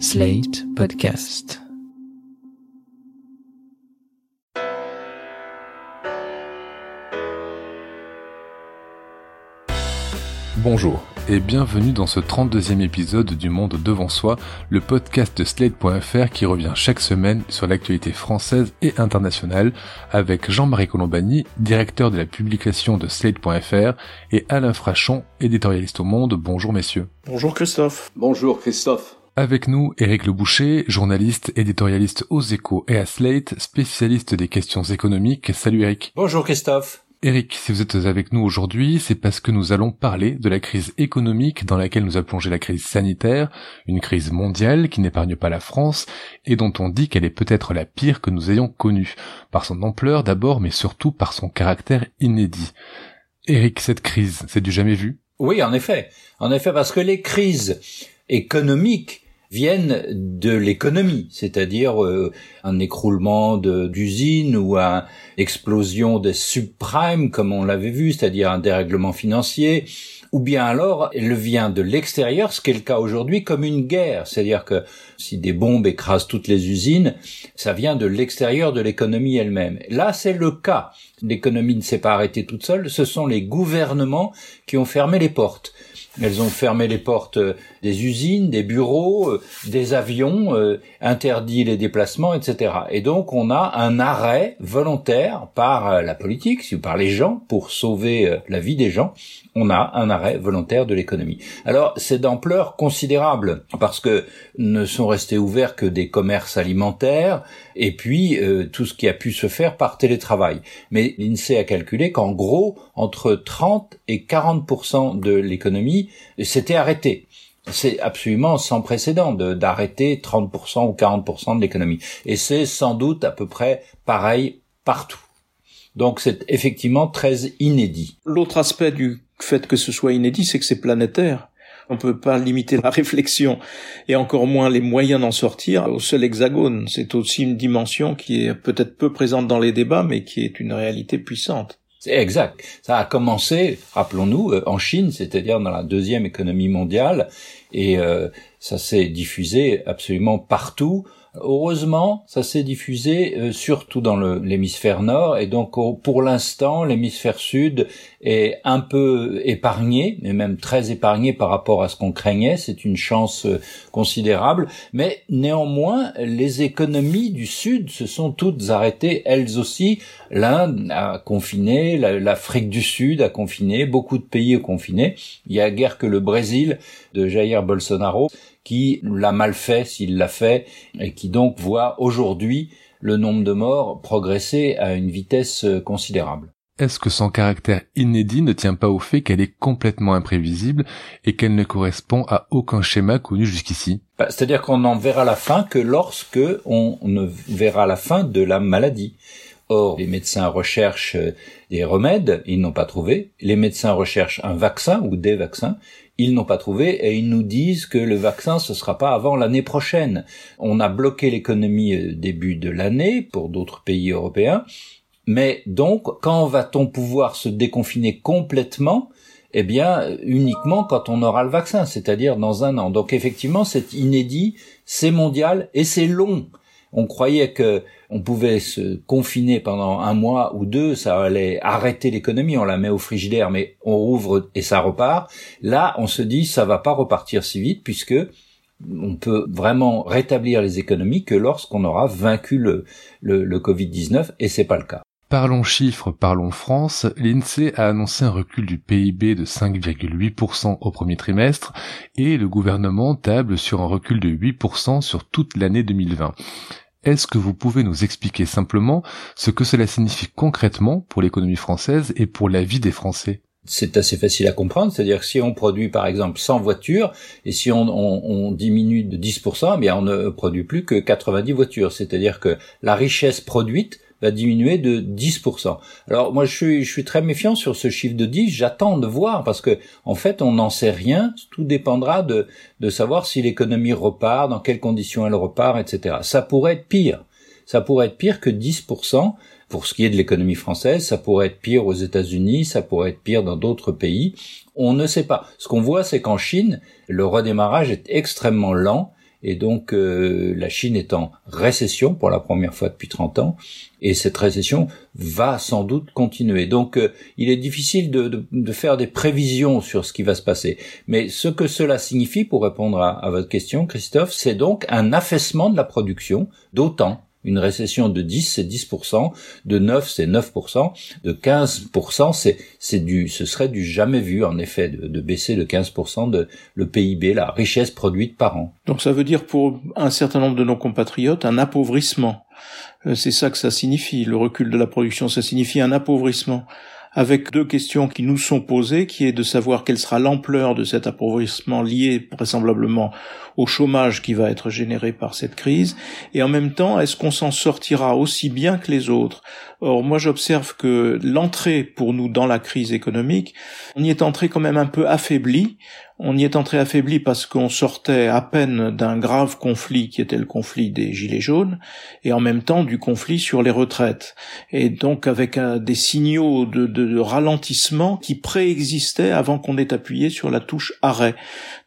Slate Podcast. Bonjour et bienvenue dans ce 32e épisode du Monde devant soi, le podcast de Slate.fr qui revient chaque semaine sur l'actualité française et internationale avec Jean-Marie Colombani, directeur de la publication de Slate.fr et Alain Frachon, éditorialiste au Monde. Bonjour messieurs. Bonjour Christophe. Bonjour Christophe. Avec nous, Éric Le Boucher, journaliste, éditorialiste aux échos et à Slate, spécialiste des questions économiques. Salut Éric. Bonjour Christophe. Eric, si vous êtes avec nous aujourd'hui, c'est parce que nous allons parler de la crise économique dans laquelle nous a plongé la crise sanitaire, une crise mondiale qui n'épargne pas la France et dont on dit qu'elle est peut-être la pire que nous ayons connue, par son ampleur d'abord, mais surtout par son caractère inédit. Eric, cette crise, c'est du jamais vu? Oui, en effet. En effet, parce que les crises économiques viennent de l'économie, c'est-à-dire euh, un écroulement d'usines ou une explosion des subprimes, comme on l'avait vu, c'est-à-dire un dérèglement financier, ou bien alors elle vient de l'extérieur, ce qui est le cas aujourd'hui, comme une guerre, c'est-à-dire que si des bombes écrasent toutes les usines, ça vient de l'extérieur de l'économie elle-même. Là, c'est le cas. L'économie ne s'est pas arrêtée toute seule, ce sont les gouvernements qui ont fermé les portes. Elles ont fermé les portes euh, des usines, des bureaux, euh, des avions, euh, interdit les déplacements, etc. Et donc on a un arrêt volontaire par la politique, ou par les gens, pour sauver la vie des gens, on a un arrêt volontaire de l'économie. Alors c'est d'ampleur considérable, parce que ne sont restés ouverts que des commerces alimentaires, et puis tout ce qui a pu se faire par télétravail. Mais l'INSEE a calculé qu'en gros, entre 30 et 40 de l'économie c'était arrêté. C'est absolument sans précédent d'arrêter 30% ou 40% de l'économie. Et c'est sans doute à peu près pareil partout. Donc c'est effectivement très inédit. L'autre aspect du fait que ce soit inédit, c'est que c'est planétaire. On ne peut pas limiter la réflexion et encore moins les moyens d'en sortir au seul hexagone. C'est aussi une dimension qui est peut-être peu présente dans les débats, mais qui est une réalité puissante. C'est exact. Ça a commencé, rappelons-nous, euh, en Chine, c'est-à-dire dans la deuxième économie mondiale, et euh, ça s'est diffusé absolument partout Heureusement, ça s'est diffusé euh, surtout dans l'hémisphère nord et donc pour l'instant, l'hémisphère sud est un peu épargné, mais même très épargné par rapport à ce qu'on craignait. C'est une chance euh, considérable, mais néanmoins, les économies du sud se sont toutes arrêtées elles aussi. L'Inde a confiné, l'Afrique du Sud a confiné, beaucoup de pays ont confiné. Il y a guère que le Brésil de Jair Bolsonaro qui l'a mal fait s'il l'a fait, et qui donc voit aujourd'hui le nombre de morts progresser à une vitesse euh, considérable. Est-ce que son caractère inédit ne tient pas au fait qu'elle est complètement imprévisible et qu'elle ne correspond à aucun schéma connu jusqu'ici? Bah, C'est-à-dire qu'on n'en verra la fin que lorsque on ne verra la fin de la maladie. Or, les médecins recherchent euh, des remèdes, ils n'ont pas trouvé. Les médecins recherchent un vaccin ou des vaccins, ils n'ont pas trouvé et ils nous disent que le vaccin ce sera pas avant l'année prochaine. On a bloqué l'économie euh, début de l'année pour d'autres pays européens. Mais donc, quand va-t-on pouvoir se déconfiner complètement? Eh bien, uniquement quand on aura le vaccin, c'est-à-dire dans un an. Donc effectivement, c'est inédit, c'est mondial et c'est long. On croyait que on pouvait se confiner pendant un mois ou deux, ça allait arrêter l'économie, on la met au frigidaire, mais on rouvre et ça repart. Là, on se dit ça va pas repartir si vite puisque on peut vraiment rétablir les économies que lorsqu'on aura vaincu le, le, Covid-19 et c'est pas le cas. Parlons chiffres, parlons France. L'INSEE a annoncé un recul du PIB de 5,8% au premier trimestre et le gouvernement table sur un recul de 8% sur toute l'année 2020. Est-ce que vous pouvez nous expliquer simplement ce que cela signifie concrètement pour l'économie française et pour la vie des Français? C'est assez facile à comprendre, c'est-à-dire que si on produit par exemple 100 voitures et si on, diminue de 10%, eh bien on ne produit plus que 90 voitures, c'est-à-dire que la richesse produite va diminuer de 10%. Alors moi je suis, je suis très méfiant sur ce chiffre de 10, j'attends de voir parce que en fait on n'en sait rien, tout dépendra de, de savoir si l'économie repart, dans quelles conditions elle repart, etc. Ça pourrait être pire, ça pourrait être pire que 10% pour ce qui est de l'économie française, ça pourrait être pire aux États-Unis, ça pourrait être pire dans d'autres pays. On ne sait pas. Ce qu'on voit, c'est qu'en Chine, le redémarrage est extrêmement lent Et donc euh, la Chine est en récession pour la première fois depuis 30 ans, et cette récession va sans doute continuer. Donc euh, il est difficile de, faire des prévisions sur ce qui va se passer. Mais ce que cela signifie, pour répondre à, à votre question, Christophe, c'est donc un affaissement de la production d'autant une récession de 10, c'est 10%, de 9, c'est 9%, de 15%, c'est, c'est du, ce serait du jamais vu, en effet, de, de, baisser de 15% de le PIB, la richesse produite par an. Donc ça veut dire pour un certain nombre de nos compatriotes un appauvrissement. Euh, c'est ça que ça signifie. Le recul de la production, ça signifie un appauvrissement avec deux questions qui nous sont posées, qui est de savoir quelle sera l'ampleur de cet appauvrissement lié vraisemblablement au chômage qui va être généré par cette crise, et en même temps, est-ce qu'on s'en sortira aussi bien que les autres Or, moi, j'observe que l'entrée pour nous dans la crise économique, on y est entré quand même un peu affaibli. On y est entré affaibli parce qu'on sortait à peine d'un grave conflit qui était le conflit des Gilets jaunes, et en même temps du conflit sur les retraites. Et donc avec des signaux de, de ralentissement qui préexistaient avant qu'on ait appuyé sur la touche arrêt.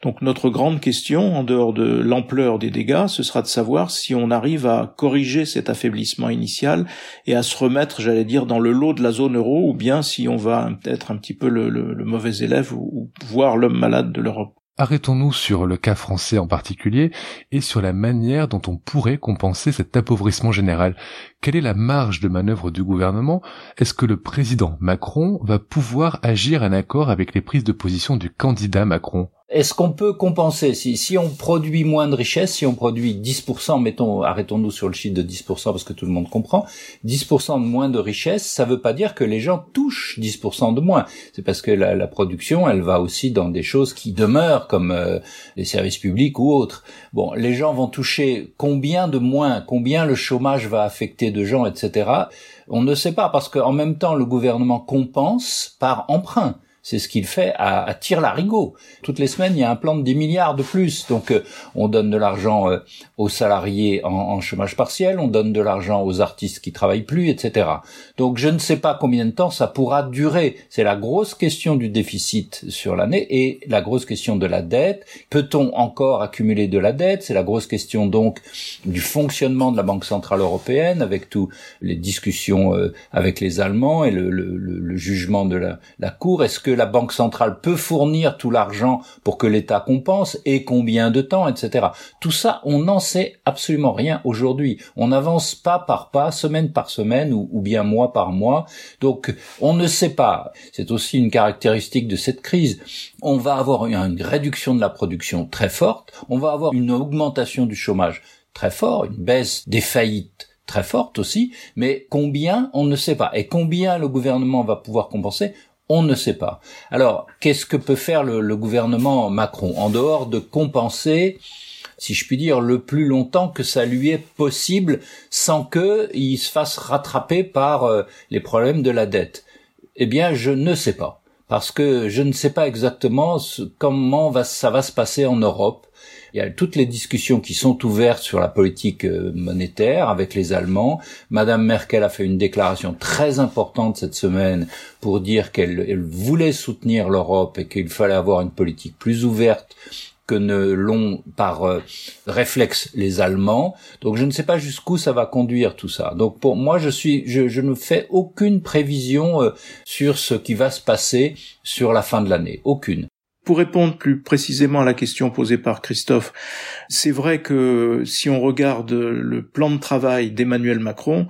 Donc notre grande question, en dehors de l'ampleur des dégâts, ce sera de savoir si on arrive à corriger cet affaiblissement initial et à se remettre, j'allais dire, dans le lot de la zone euro, ou bien si on va être un petit peu le, mauvais élève ou, ou voir l'homme malade de l'Europe. Arrêtons-nous sur le cas français en particulier et sur la manière dont on pourrait compenser cet appauvrissement général. Quelle est la marge de manœuvre du gouvernement? Est-ce que le président Macron va pouvoir agir en accord avec les prises de position du candidat Macron? Est-ce qu'on peut compenser si, on produit moins de richesse, si on produit 10%, mettons, arrêtons-nous sur le chiffre de 10% parce que tout le monde comprend, 10% de moins de richesse, ça veut pas dire que les gens touchent 10% de moins. C'est parce que la, la, production, elle va aussi dans des choses qui demeurent comme euh, les services publics ou autres. Bon, les gens vont toucher combien de moins, combien le chômage va affecter de gens, etc. On ne sait pas parce qu'en même temps, le gouvernement compense par emprunt. C'est ce qu'il fait à, à tire-larigot. Toutes les semaines, il y a un plan de 10 milliards de plus. Donc, euh, on donne de l'argent euh, aux salariés en, en, chômage partiel, on donne de l'argent aux artistes qui travaillent plus, etc. Donc, je ne sais pas combien de temps ça pourra durer. C'est la grosse question du déficit sur l'année et la grosse question de la dette. Peut-on encore accumuler de la dette? C'est la grosse question donc du fonctionnement de la Banque centrale européenne avec tous les discussions euh, avec les Allemands et le, le, le jugement de la, la Cour. Est-ce que la Banque centrale peut fournir tout l'argent pour que l'État compense et combien de temps, etc. Tout ça, on n'en sait absolument rien aujourd'hui. On n'avance pas par pas, semaine par semaine ou, ou bien mois par mois. Donc, on ne sait pas. C'est aussi une caractéristique de cette crise. On va avoir une réduction de la production très forte. On va avoir une augmentation du chômage très fort, une baisse des faillites très forte aussi, mais combien, on ne sait pas. Et combien le gouvernement va pouvoir compenser, on ne sait pas. Alors, qu'est-ce que peut faire le, gouvernement Macron en dehors de compenser si je puis dire, le plus longtemps que ça lui est possible sans qu'il se fasse rattraper par euh, les problèmes de la dette? Eh bien, je ne sais pas. Parce que je ne sais pas exactement comment ça va se passer en Europe. Il y a toutes les discussions qui sont ouvertes sur la politique euh, monétaire avec les Allemands. Madame Merkel a fait une déclaration très importante cette semaine pour dire qu'elle voulait soutenir l'Europe et qu'il fallait avoir une politique plus ouverte que ne l'ont par euh, réflexe les Allemands. Donc je ne sais pas jusqu'où ça va conduire tout ça. Donc pour moi, je suis, je, ne fais aucune prévision euh, sur ce qui va se passer sur la fin de l'année. Aucune. Pour répondre plus précisément à la question posée par Christophe, c'est vrai que si on regarde le plan de travail d'Emmanuel Macron,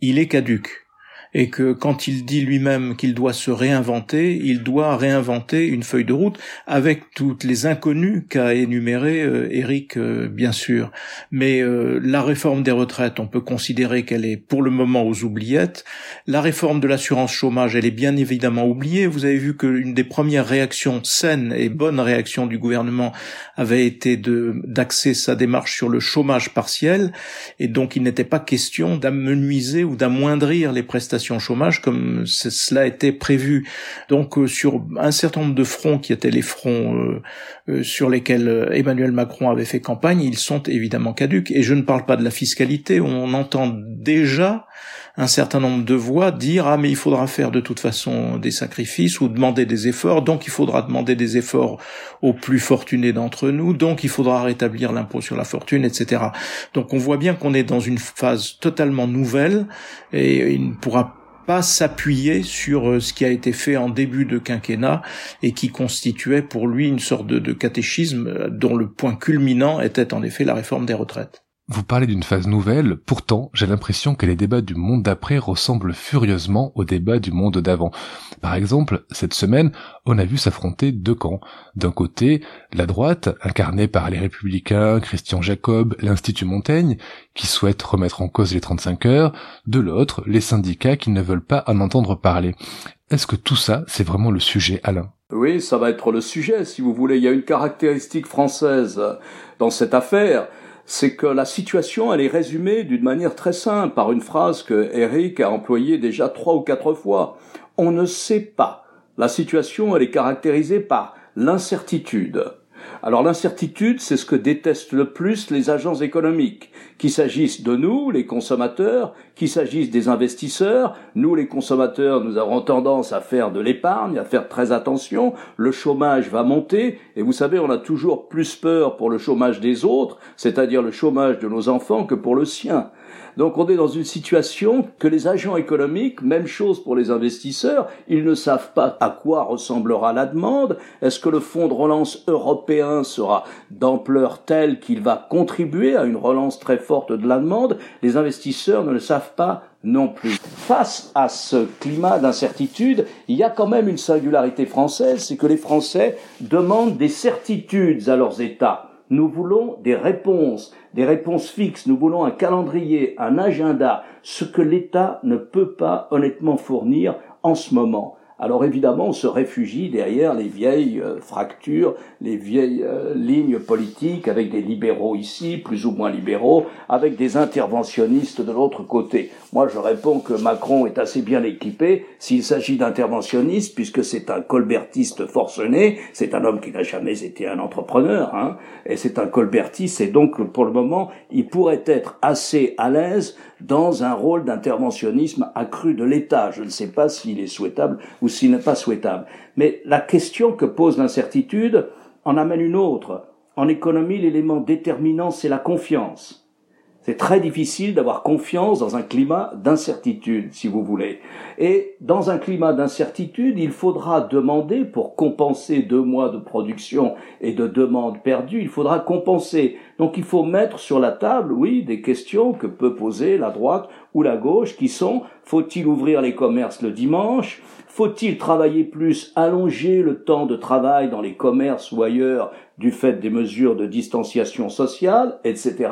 il est caduque et que quand il dit lui-même qu'il doit se réinventer, il doit réinventer une feuille de route avec toutes les inconnues qu'a énuméré euh, Eric, euh, bien sûr. Mais euh, la réforme des retraites, on peut considérer qu'elle est pour le moment aux oubliettes. La réforme de l'assurance chômage, elle est bien évidemment oubliée. Vous avez vu qu'une des premières réactions saines et bonnes réactions du gouvernement avait été de d'axer sa démarche sur le chômage partiel, et donc il n'était pas question d'amenuiser ou d'amoindrir les prestations chômage comme cela était prévu. Donc euh, sur un certain nombre de fronts qui étaient les fronts euh, euh, sur lesquels Emmanuel Macron avait fait campagne, ils sont évidemment caduques. Et je ne parle pas de la fiscalité, on entend déjà un certain nombre de voix dire ah mais il faudra faire de toute façon des sacrifices ou demander des efforts, donc il faudra demander des efforts aux plus fortunés d'entre nous, donc il faudra rétablir l'impôt sur la fortune, etc. Donc on voit bien qu'on est dans une phase totalement nouvelle et il ne pourra pas s'appuyer sur euh, ce qui a été fait en début de quinquennat et qui constituait pour lui une sorte de, de catéchisme euh, dont le point culminant était en effet la réforme des retraites. Vous parlez d'une phase nouvelle, pourtant j'ai l'impression que les débats du monde d'après ressemblent furieusement aux débats du monde d'avant. Par exemple, cette semaine, on a vu s'affronter deux camps. D'un côté, la droite, incarnée par les républicains, Christian Jacob, l'Institut Montaigne, qui souhaite remettre en cause les 35 heures, de l'autre, les syndicats qui ne veulent pas en entendre parler. Est-ce que tout ça, c'est vraiment le sujet, Alain? Oui, ça va être le sujet, si vous voulez. Il y a une caractéristique française dans cette affaire, c'est que la situation, elle est résumée d'une manière très simple par une phrase que Eric a employée déjà trois ou quatre fois. On ne sait pas. La situation, elle est caractérisée par l'incertitude. Alors l'incertitude, c'est ce que détestent le plus les agents économiques, qu'il s'agisse de nous, les consommateurs, qu'il s'agisse des investisseurs. Nous, les consommateurs, nous avons tendance à faire de l'épargne, à faire très attention. Le chômage va monter, et vous savez, on a toujours plus peur pour le chômage des autres, c'est-à-dire le chômage de nos enfants, que pour le sien. Donc on est dans une situation que les agents économiques, même chose pour les investisseurs, ils ne savent pas à quoi ressemblera la demande. Est-ce que le fonds de relance européen sera d'ampleur telle qu'il va contribuer à une relance très forte de la demande? Les investisseurs ne le savent pas non plus. Face à ce climat d'incertitude, il y a quand même une singularité française, c'est que les Français demandent des certitudes à leurs États. Nous voulons des réponses, des réponses fixes. Nous voulons un calendrier, un agenda, ce que l'État ne peut pas honnêtement fournir en ce moment. Alors évidemment, on se réfugie derrière les vieilles euh, fractures, les vieilles euh, lignes politiques, avec des libéraux ici, plus ou moins libéraux, avec des interventionnistes de l'autre côté. Moi, je réponds que Macron est assez bien équipé s'il s'agit d'interventionnistes, puisque c'est un colbertiste forcené, c'est un homme qui n'a jamais été un entrepreneur, hein, et c'est un colbertiste, et donc pour le moment, il pourrait être assez à l'aise dans un rôle d'interventionnisme accru de l'État. Je ne sais pas s'il est souhaitable ou s'il n'est pas souhaitable. Mais la question que pose l'incertitude en amène une autre. En économie, l'élément déterminant, c'est la confiance. C'est très difficile d'avoir confiance dans un climat d'incertitude, si vous voulez. Et dans un climat d'incertitude, il faudra demander, pour compenser deux mois de production et de demande perdue, il faudra compenser. Donc il faut mettre sur la table, oui, des questions que peut poser la droite ou la gauche, qui sont, faut-il ouvrir les commerces le dimanche? Faut-il travailler plus, allonger le temps de travail dans les commerces ou ailleurs du fait des mesures de distanciation sociale, etc.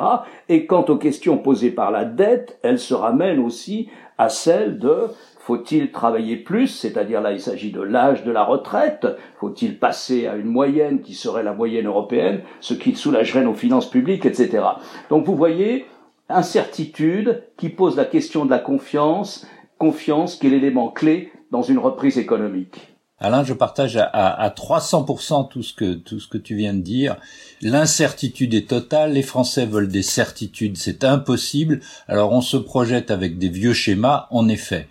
Et quant aux questions posées par la dette, elles se ramènent aussi à celle de faut-il travailler plus, c'est-à-dire là il s'agit de l'âge de la retraite, faut-il passer à une moyenne qui serait la moyenne européenne, ce qui soulagerait nos finances publiques, etc. Donc vous voyez, incertitude qui pose la question de la confiance, confiance qui est l'élément clé dans une reprise économique. Alain, je partage à, à, 300% tout ce que tout ce que tu viens de dire. L'incertitude est totale. Les Français veulent des certitudes, c'est impossible. Alors on se projette avec des vieux schémas, en effet.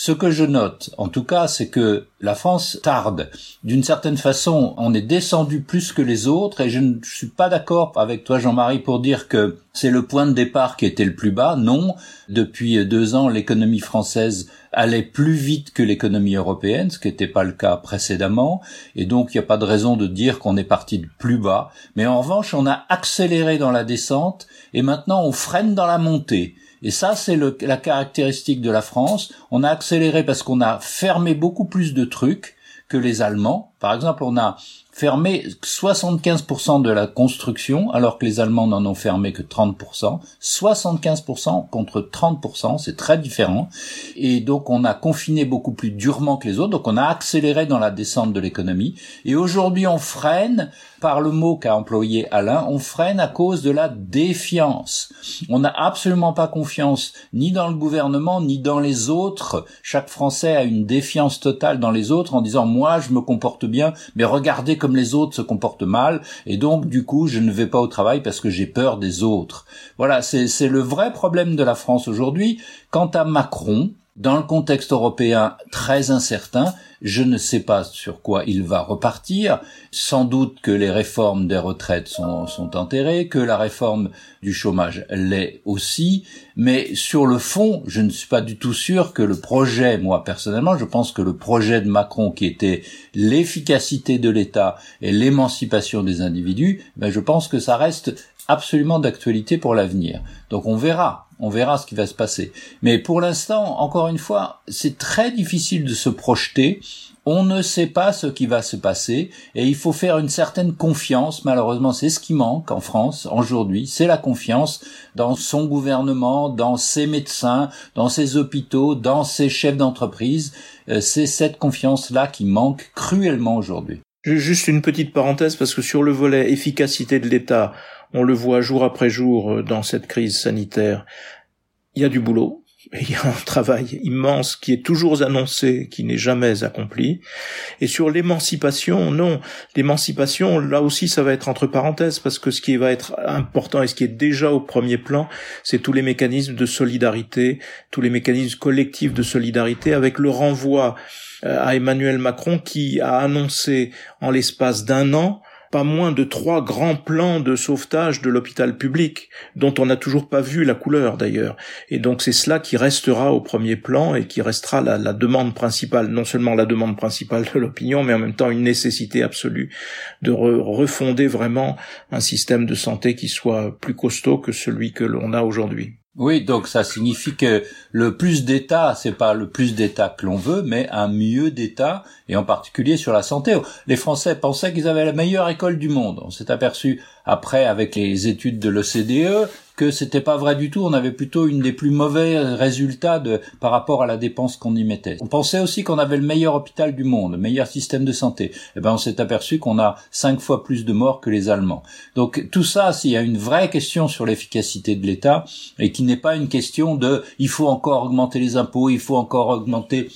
Ce que je note, en tout cas, c'est que la France tarde. D'une certaine façon, on est descendu plus que les autres et je ne suis pas d'accord avec toi, Jean-Marie, pour dire que c'est le point de départ qui était le plus bas. Non. Depuis deux ans, l'économie française allait plus vite que l'économie européenne, ce qui n'était pas le cas précédemment. Et donc, il n'y a pas de raison de dire qu'on est parti de plus bas. Mais en revanche, on a accéléré dans la descente et maintenant on freine dans la montée. Et ça, c'est la caractéristique de la France. On a accéléré parce qu'on a fermé beaucoup plus de trucs que les Allemands. Par exemple, on a fermé 75% de la construction, alors que les Allemands n'en ont fermé que 30%. 75% contre 30%, c'est très différent. Et donc on a confiné beaucoup plus durement que les autres, donc on a accéléré dans la descente de l'économie. Et aujourd'hui on freine, par le mot qu'a employé Alain, on freine à cause de la défiance. On n'a absolument pas confiance ni dans le gouvernement, ni dans les autres. Chaque Français a une défiance totale dans les autres en disant moi je me comporte bien, mais regardez comme les autres se comportent mal, et donc du coup je ne vais pas au travail parce que j'ai peur des autres. Voilà, c'est le vrai problème de la France aujourd'hui. Quant à Macron, dans le contexte européen très incertain, je ne sais pas sur quoi il va repartir. Sans doute que les réformes des retraites sont, enterrées, que la réforme du chômage l'est aussi. Mais sur le fond, je ne suis pas du tout sûr que le projet, moi personnellement, je pense que le projet de Macron qui était l'efficacité de l'État et l'émancipation des individus, ben je pense que ça reste absolument d'actualité pour l'avenir. Donc on verra on verra ce qui va se passer. Mais pour l'instant, encore une fois, c'est très difficile de se projeter. On ne sait pas ce qui va se passer et il faut faire une certaine confiance. Malheureusement, c'est ce qui manque en France aujourd'hui. C'est la confiance dans son gouvernement, dans ses médecins, dans ses hôpitaux, dans ses chefs d'entreprise. Euh, c'est cette confiance-là qui manque cruellement aujourd'hui. Juste une petite parenthèse parce que sur le volet efficacité de l'État, on le voit jour après jour euh, dans cette crise sanitaire. Il y a du boulot, il y a un travail immense qui est toujours annoncé, qui n'est jamais accompli. Et sur l'émancipation, non. L'émancipation, là aussi, ça va être entre parenthèses, parce que ce qui va être important et ce qui est déjà au premier plan, c'est tous les mécanismes de solidarité, tous les mécanismes collectifs de solidarité, avec le renvoi euh, à Emmanuel Macron qui a annoncé en l'espace d'un an pas moins de trois grands plans de sauvetage de l'hôpital public, dont on n'a toujours pas vu la couleur d'ailleurs. Et donc c'est cela qui restera au premier plan et qui restera la, demande principale, non seulement la demande principale de l'opinion, mais en même temps une nécessité absolue de refonder vraiment un système de santé qui soit plus costaud que celui que l'on a aujourd'hui. Oui, donc ça signifie que le plus d'État, c'est pas le plus d'État que l'on veut, mais un mieux d'État, et en particulier sur la santé. Les Français pensaient qu'ils avaient la meilleure école du monde. On s'est aperçu après avec les études de l'OCDE que c'était pas vrai du tout. On avait plutôt une des plus mauvais résultats par rapport à la dépense qu'on y mettait. On pensait aussi qu'on avait le meilleur hôpital du monde, le meilleur système de santé. Eh ben, on s'est aperçu qu'on a cinq fois plus de morts que les Allemands. Donc, tout ça, s'il y a une vraie question sur l'efficacité de l'État et qui n'est pas une question de il faut encore augmenter les impôts, il faut encore augmenter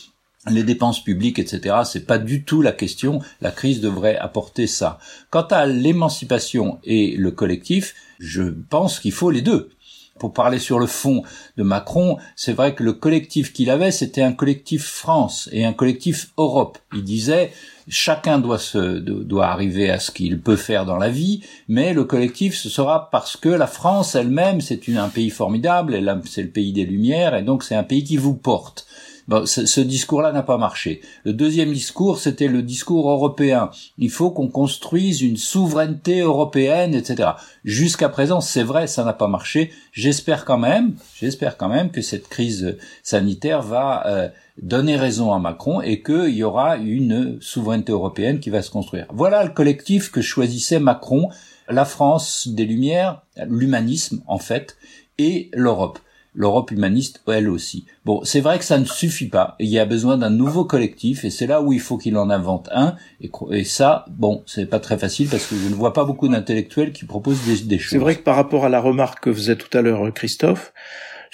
les dépenses publiques, etc. C'est pas du tout la question. La crise devrait apporter ça. Quant à l'émancipation et le collectif, je pense qu'il faut les deux. Pour parler sur le fond de Macron, c'est vrai que le collectif qu'il avait, c'était un collectif France et un collectif Europe. Il disait chacun doit se doit arriver à ce qu'il peut faire dans la vie, mais le collectif ce sera parce que la France elle-même c'est un pays formidable, c'est le pays des Lumières et donc c'est un pays qui vous porte. Bon, ce, discours-là n'a pas marché. Le deuxième discours, c'était le discours européen. Il faut qu'on construise une souveraineté européenne, etc. Jusqu'à présent, c'est vrai, ça n'a pas marché. J'espère quand même, j'espère quand même que cette crise sanitaire va euh, donner raison à Macron et qu'il y aura une souveraineté européenne qui va se construire. Voilà le collectif que choisissait Macron, la France des Lumières, l'humanisme en fait, et l'Europe l'Europe humaniste, elle aussi. Bon, c'est vrai que ça ne suffit pas. Il y a besoin d'un nouveau collectif, et c'est là où il faut qu'il en invente un. Et, ça, bon, c'est pas très facile parce que je ne vois pas beaucoup d'intellectuels qui proposent des, des choses. C'est vrai que par rapport à la remarque que faisait tout à l'heure Christophe,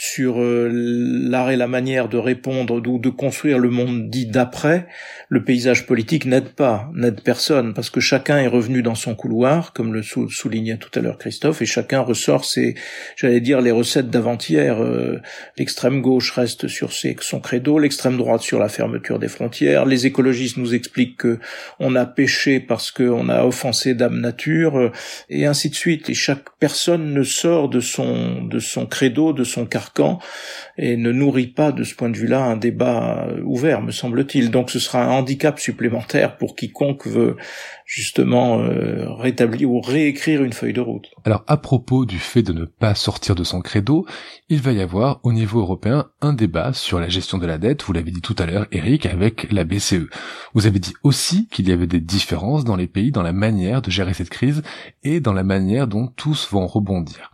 sur euh, l'art et la manière de répondre ou de construire le monde dit d'après, le paysage politique n'aide pas, n'aide personne, parce que chacun est revenu dans son couloir, comme le soulignait tout à l'heure Christophe, et chacun ressort ses, j'allais dire, les recettes d'avant-hier. Euh, l'extrême gauche reste sur ses, son credo, l'extrême droite sur la fermeture des frontières, les écologistes nous expliquent que on a péché parce qu'on a offensé Dame Nature, euh, et ainsi de suite. Et chaque personne ne sort de son, de son credo, de son caractère et ne nourrit pas de ce point de vue-là un débat euh, ouvert, me semble-t-il. Donc ce sera un handicap supplémentaire pour quiconque veut justement euh, rétablir ou réécrire une feuille de route. Alors à propos du fait de ne pas sortir de son credo, il va y avoir au niveau européen un débat sur la gestion de la dette, vous l'avez dit tout à l'heure Eric, avec la BCE. Vous avez dit aussi qu'il y avait des différences dans les pays dans la manière de gérer cette crise et dans la manière dont tous vont rebondir.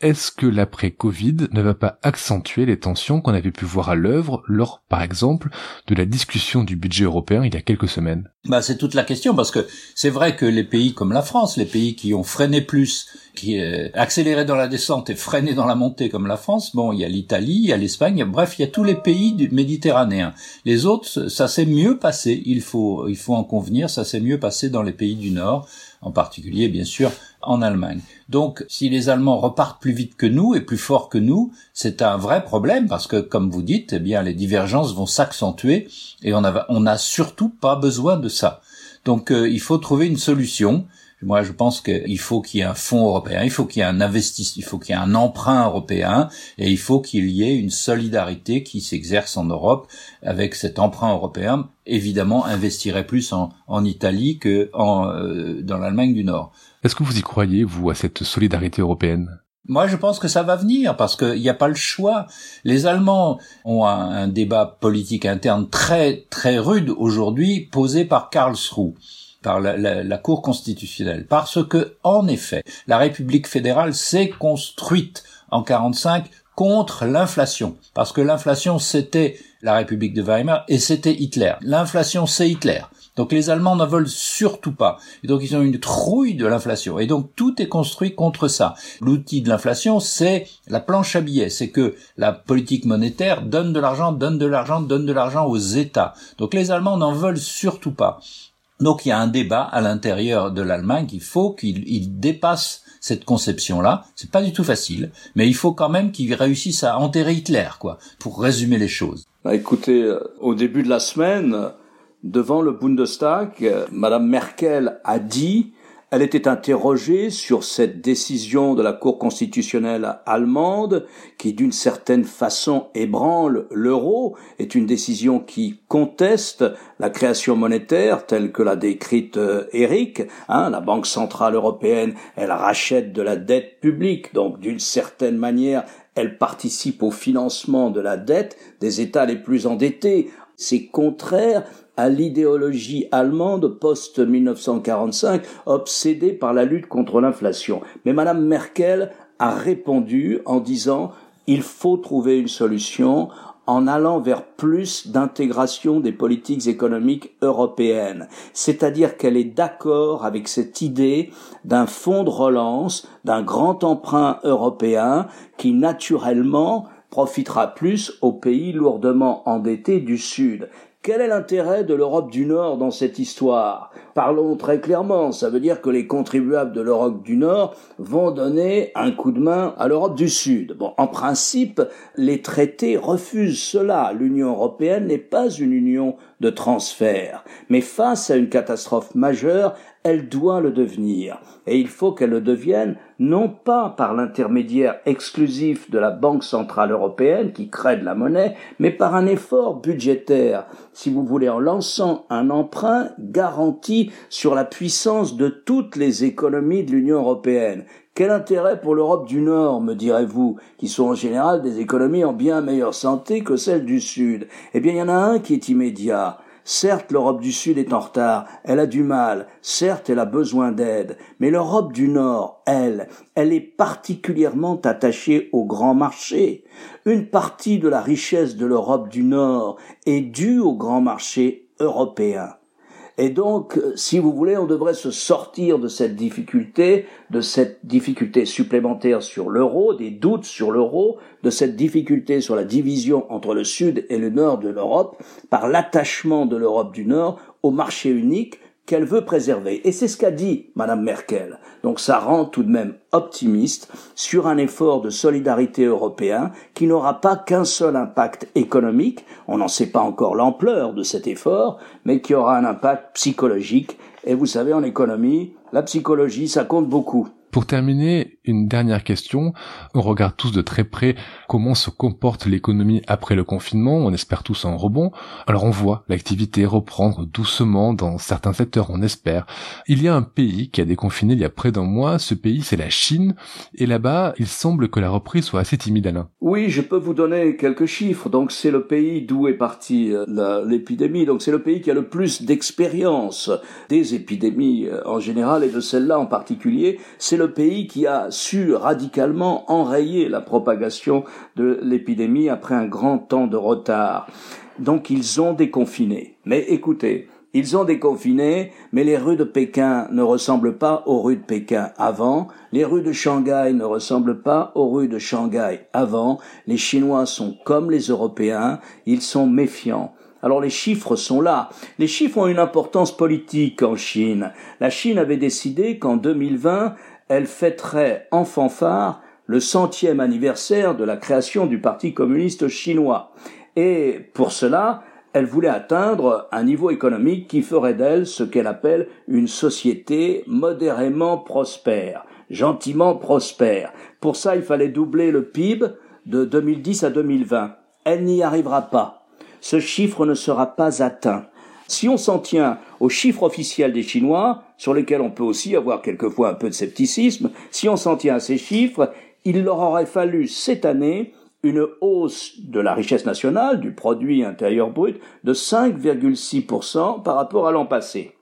Est-ce que l'après-Covid ne va pas accentuer les tensions qu'on avait pu voir à l'œuvre lors, par exemple, de la discussion du budget européen il y a quelques semaines? Bah, C'est toute la question, parce que c'est vrai que les pays comme la France, les pays qui ont freiné plus, qui euh, accéléré dans la descente et freiné dans la montée comme la France, bon, il y a l'Italie, il y a l'Espagne, bref, il y a tous les pays méditerranéens. Les autres, ça s'est mieux passé, il faut, il faut en convenir, ça s'est mieux passé dans les pays du Nord, en particulier, bien sûr, en Allemagne. Donc, si les Allemands repartent plus vite que nous et plus fort que nous, c'est un vrai problème parce que, comme vous dites, eh bien, les divergences vont s'accentuer et on n'a surtout pas besoin de ça. Donc, euh, il faut trouver une solution. Moi, je pense qu'il faut qu'il y ait un fonds européen, il faut qu'il y ait un investissement, il faut qu'il y ait un emprunt européen, et il faut qu'il y ait une solidarité qui s'exerce en Europe avec cet emprunt européen. Évidemment, investirait plus en, en Italie que en, euh, dans l'Allemagne du Nord. Est-ce que vous y croyez, vous, à cette solidarité européenne? Moi, je pense que ça va venir parce qu'il n'y a pas le choix. Les Allemands ont un, un, débat politique interne très très rude aujourd'hui, posé par Karlsruhe par la, la, la, Cour constitutionnelle, parce que, en effet, la République fédérale s'est construite en 45 contre l'inflation, parce que l'inflation c'était la République de Weimar et c'était Hitler. L'inflation c'est Hitler. Donc les Allemands n'en veulent surtout pas. Et donc ils ont une trouille de l'inflation. Et donc tout est construit contre ça. L'outil de l'inflation, c'est la planche à billets. C'est que la politique monétaire donne de l'argent, donne de l'argent, donne de l'argent aux États. Donc les Allemands n'en veulent surtout pas. Donc il y a un débat à l'intérieur de l'Allemagne qu'il faut qu'il dépasse cette conception-là. C'est pas du tout facile, mais il faut quand même qu'ils réussissent à enterrer Hitler, quoi, pour résumer les choses. Bah, écoutez, euh, au début de la semaine, devant le Bundestag, euh, Madame Merkel a dit elle était interrogée sur cette décision de la Cour constitutionnelle allemande qui, d'une certaine façon, ébranle l'euro, est une décision qui conteste la création monétaire telle que l'a décrite euh, Eric. Hein, la Banque centrale européenne, elle rachète de la dette publique, donc d'une certaine manière, elle participe au financement de la dette des États les plus endettés. C'est contraire à l'idéologie allemande post-1945, obsédée par la lutte contre l'inflation. Mais Madame Merkel a répondu en disant il faut trouver une solution en allant vers plus d'intégration des politiques économiques européennes. C'est-à-dire qu'elle est d'accord avec cette idée d'un fonds de relance, d'un grand emprunt européen qui naturellement profitera plus aux pays lourdement endettés du Sud. Quel est l'intérêt de l'Europe du Nord dans cette histoire? Parlons très clairement, ça veut dire que les contribuables de l'Europe du Nord vont donner un coup de main à l'Europe du Sud. Bon, en principe, les traités refusent cela. L'Union européenne n'est pas une union de transfert, mais face à une catastrophe majeure, elle doit le devenir. Et il faut qu'elle le devienne non pas par l'intermédiaire exclusif de la Banque centrale européenne qui crée de la monnaie, mais par un effort budgétaire, si vous voulez, en lançant un emprunt garanti sur la puissance de toutes les économies de l'Union européenne. Quel intérêt pour l'Europe du Nord, me direz-vous, qui sont en général des économies en bien meilleure santé que celles du Sud? Eh bien, il y en a un qui est immédiat, Certes, l'Europe du Sud est en retard, elle a du mal, certes, elle a besoin d'aide, mais l'Europe du Nord, elle, elle est particulièrement attachée au grand marché. Une partie de la richesse de l'Europe du Nord est due au grand marché européen. Et donc, si vous voulez, on devrait se sortir de cette difficulté, de cette difficulté supplémentaire sur l'euro, des doutes sur l'euro, de cette difficulté sur la division entre le sud et le nord de l'Europe, par l'attachement de l'Europe du Nord au marché unique qu'elle veut préserver. Et c'est ce qu'a dit Madame Merkel. Donc ça rend tout de même optimiste sur un effort de solidarité européen qui n'aura pas qu'un seul impact économique, on n'en sait pas encore l'ampleur de cet effort, mais qui aura un impact psychologique. Et vous savez, en économie, la psychologie, ça compte beaucoup. Pour terminer, une dernière question. On regarde tous de très près comment se comporte l'économie après le confinement. On espère tous un rebond. Alors on voit l'activité reprendre doucement dans certains secteurs, on espère. Il y a un pays qui a déconfiné il y a près d'un mois. Ce pays, c'est la Chine. Et là-bas, il semble que la reprise soit assez timide, Alain. Oui, je peux vous donner quelques chiffres. Donc c'est le pays d'où est partie euh, l'épidémie. Donc c'est le pays qui a le plus d'expérience des épidémies euh, en général et de celle-là en particulier. C'est le pays qui a su radicalement enrayer la propagation de l'épidémie après un grand temps de retard. Donc ils ont déconfiné. Mais écoutez, ils ont déconfiné, mais les rues de Pékin ne ressemblent pas aux rues de Pékin avant, les rues de Shanghai ne ressemblent pas aux rues de Shanghai avant, les Chinois sont comme les Européens, ils sont méfiants. Alors les chiffres sont là. Les chiffres ont une importance politique en Chine. La Chine avait décidé qu'en 2020, elle fêterait en fanfare le centième anniversaire de la création du Parti communiste chinois. Et pour cela, elle voulait atteindre un niveau économique qui ferait d'elle ce qu'elle appelle une société modérément prospère, gentiment prospère. Pour ça, il fallait doubler le PIB de 2010 à 2020. Elle n'y arrivera pas. Ce chiffre ne sera pas atteint. Si on s'en tient aux chiffres officiels des Chinois, sur lesquels on peut aussi avoir quelquefois un peu de scepticisme, si on s'en tient à ces chiffres, il leur aurait fallu cette année une hausse de la richesse nationale, du produit intérieur brut, de 5,6% par rapport à l'an passé.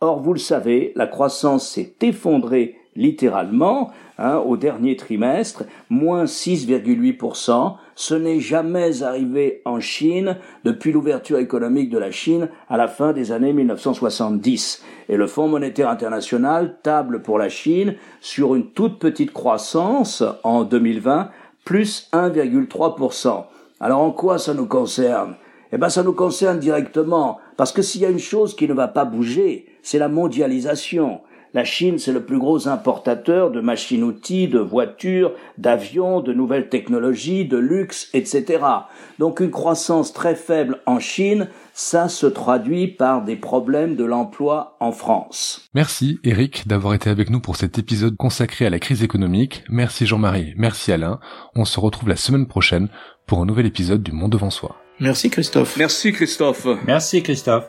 Or, vous le savez, la croissance s'est effondrée littéralement hein, au dernier trimestre, moins 6,8%. Ce n'est jamais arrivé en Chine depuis l'ouverture économique de la Chine à la fin des années 1970. Et le Fonds monétaire international table pour la Chine sur une toute petite croissance en 2020 plus 1,3%. Alors en quoi ça nous concerne? Eh bien ça nous concerne directement, parce que s'il y a une chose qui ne va pas bouger, c'est la mondialisation. La Chine, c'est le plus gros importateur de machines-outils, de voitures, d'avions, de nouvelles technologies, de luxe, etc. Donc une croissance très faible en Chine, ça se traduit par des problèmes de l'emploi en France. Merci Eric d'avoir été avec nous pour cet épisode consacré à la crise économique. Merci Jean-Marie, merci Alain. On se retrouve la semaine prochaine pour un nouvel épisode du Monde devant soi. Merci Christophe. Merci Christophe. Merci Christophe.